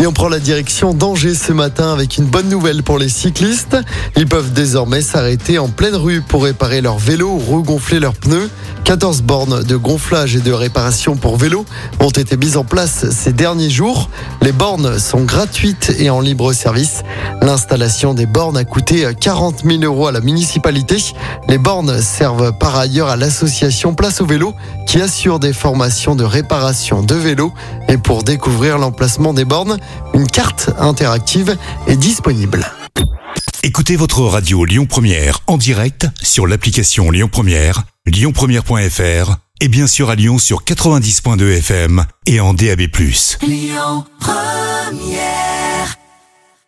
Et on prend la direction d'Angers ce matin avec une bonne nouvelle pour les cyclistes. Ils peuvent désormais s'arrêter en pleine rue pour réparer leur vélo ou regonfler leurs pneus. 14 bornes de gonflage et de réparation pour vélo ont été mises en place ces derniers jours. Les bornes sont gratuites et en libre service. L'installation des bornes a coûté 40 000 euros à la municipalité. Les bornes servent par ailleurs à l'association Place au vélo qui assure des formations de réparation de vélos. Et pour découvrir l'emplacement des bornes, une carte interactive est disponible. Écoutez votre radio Lyon Première en direct sur l'application Lyon Première, lyonpremière.fr et bien sûr à Lyon sur 90.2 FM et en DAB+. Lyon Première